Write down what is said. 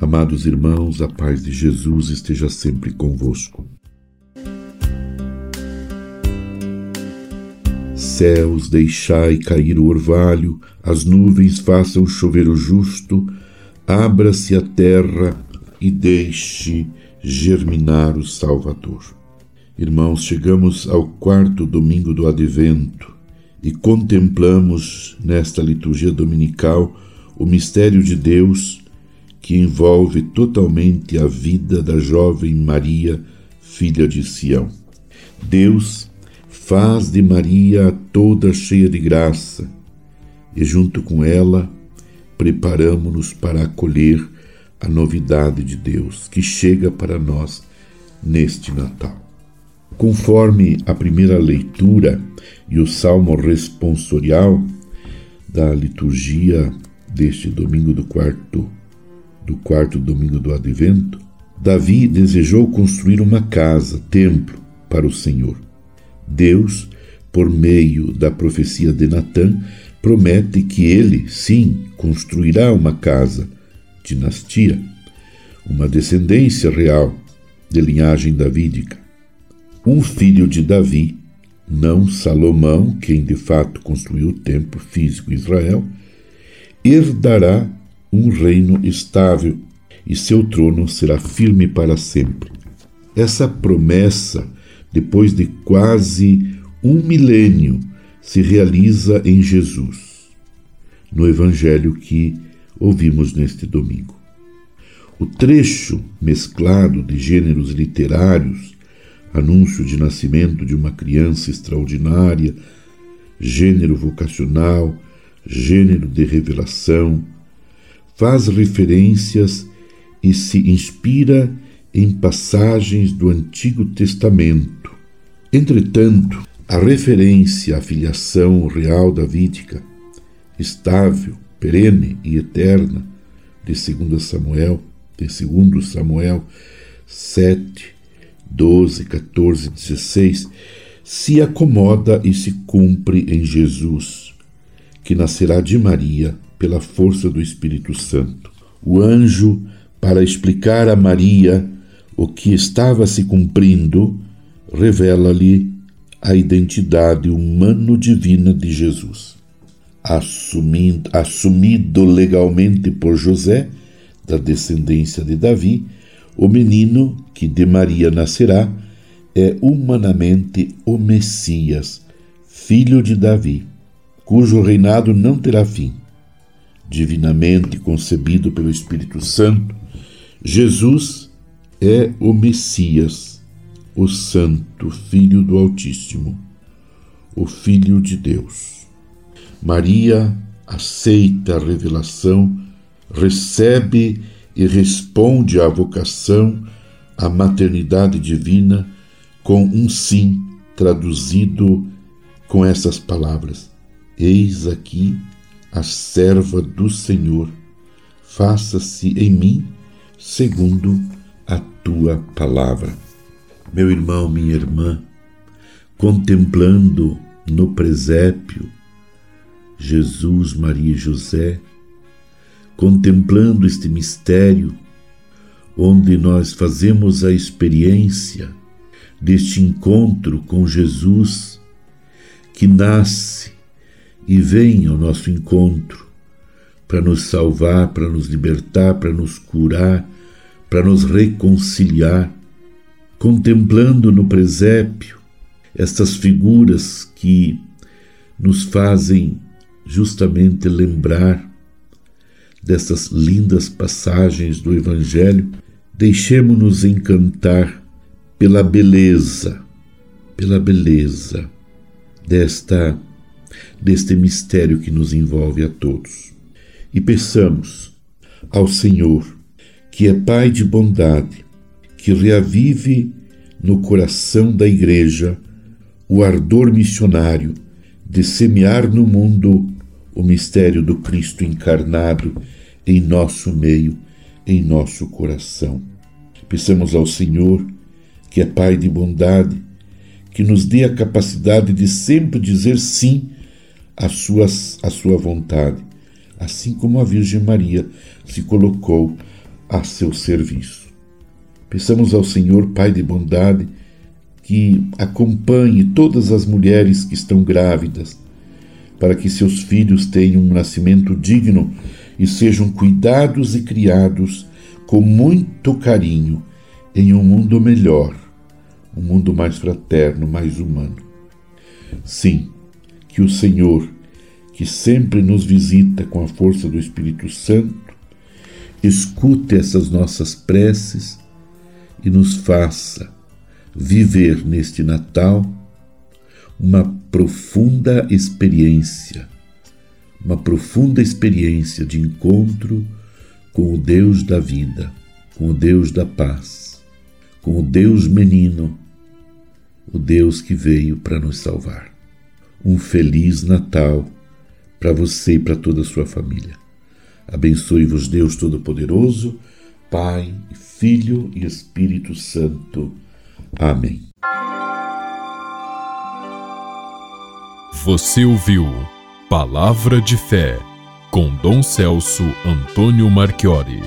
Amados irmãos, a paz de Jesus esteja sempre convosco. Céus, deixai cair o orvalho, as nuvens façam chover o justo, abra-se a terra e deixe germinar o Salvador. Irmãos, chegamos ao quarto domingo do Advento e contemplamos nesta liturgia dominical o mistério de Deus que envolve totalmente a vida da jovem Maria, filha de Sião. Deus faz de Maria toda cheia de graça e, junto com ela, preparamos-nos para acolher a novidade de Deus que chega para nós neste Natal. Conforme a primeira leitura e o salmo responsorial da liturgia deste domingo do quarto do quarto domingo do Advento, Davi desejou construir uma casa, templo para o Senhor. Deus, por meio da profecia de Natã, promete que ele, sim, construirá uma casa, dinastia, uma descendência real de linhagem davídica. Um filho de Davi, não Salomão, quem de fato construiu o templo físico Israel, herdará um reino estável e seu trono será firme para sempre. Essa promessa, depois de quase um milênio, se realiza em Jesus, no Evangelho que ouvimos neste domingo. O trecho mesclado de gêneros literários, anúncio de nascimento de uma criança extraordinária, gênero vocacional, gênero de revelação, faz referências e se inspira em passagens do Antigo Testamento. Entretanto, a referência à filiação real davídica, estável, perene e eterna, de 2 Samuel, de 2 Samuel 7, 12, 14, 16, se acomoda e se cumpre em Jesus, que nascerá de Maria pela força do Espírito Santo. O anjo, para explicar a Maria o que estava se cumprindo, revela-lhe a identidade humano-divina de Jesus. Assumindo, assumido legalmente por José, da descendência de Davi, o menino que de Maria nascerá é humanamente o Messias, filho de Davi, cujo reinado não terá fim. Divinamente concebido pelo Espírito Santo, Jesus é o Messias, o Santo Filho do Altíssimo, o Filho de Deus. Maria aceita a revelação, recebe e responde à vocação, à maternidade divina, com um sim traduzido com essas palavras: Eis aqui a serva do Senhor, faça-se em mim segundo a tua palavra. Meu irmão, minha irmã, contemplando no presépio Jesus, Maria e José, contemplando este mistério, onde nós fazemos a experiência deste encontro com Jesus que nasce e vem ao nosso encontro para nos salvar, para nos libertar, para nos curar, para nos reconciliar, contemplando no presépio estas figuras que nos fazem justamente lembrar dessas lindas passagens do Evangelho, deixemos-nos encantar pela beleza, pela beleza desta deste mistério que nos envolve a todos. E peçamos ao Senhor, que é Pai de bondade, que reavive no coração da Igreja o ardor missionário de semear no mundo o mistério do Cristo encarnado em nosso meio, em nosso coração. Peçamos ao Senhor, que é Pai de bondade, que nos dê a capacidade de sempre dizer sim a, suas, a sua vontade, assim como a Virgem Maria se colocou a seu serviço. Peçamos ao Senhor, Pai de bondade, que acompanhe todas as mulheres que estão grávidas, para que seus filhos tenham um nascimento digno e sejam cuidados e criados com muito carinho em um mundo melhor, um mundo mais fraterno, mais humano. Sim, que o Senhor, que sempre nos visita com a força do Espírito Santo, escute essas nossas preces e nos faça viver neste Natal uma profunda experiência, uma profunda experiência de encontro com o Deus da vida, com o Deus da paz, com o Deus menino, o Deus que veio para nos salvar. Um feliz Natal para você e para toda a sua família. Abençoe-vos, Deus Todo-Poderoso, Pai, Filho e Espírito Santo. Amém. Você ouviu Palavra de Fé com Dom Celso Antônio Marchiori.